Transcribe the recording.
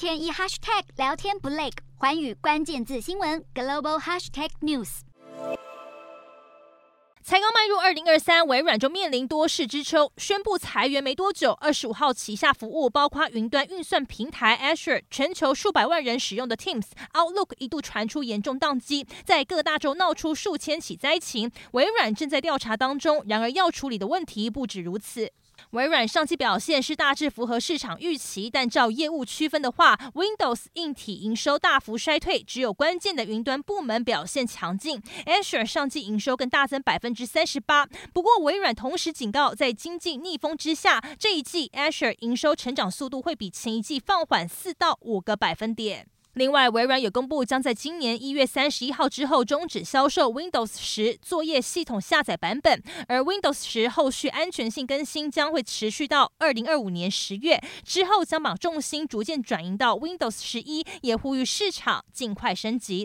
天一 hashtag 聊天不累，环宇关键字新闻 global hashtag news。才刚迈入二零二三，微软就面临多事之秋，宣布裁员没多久，二十五号旗下服务包括云端运算平台 Azure，全球数百万人使用的 Teams、Outlook 一度传出严重宕机，在各大洲闹出数千起灾情，微软正在调查当中。然而要处理的问题不止如此。微软上季表现是大致符合市场预期，但照业务区分的话，Windows 硬体营收大幅衰退，只有关键的云端部门表现强劲。Azure 上季营收更大增百分之三十八。不过，微软同时警告，在经济逆风之下，这一季 Azure 营收成长速度会比前一季放缓四到五个百分点。另外，微软也公布将在今年一月三十一号之后终止销售 Windows 十作业系统下载版本，而 Windows 十后续安全性更新将会持续到二零二五年十月之后，将把重心逐渐转移到 Windows 十一，也呼吁市场尽快升级。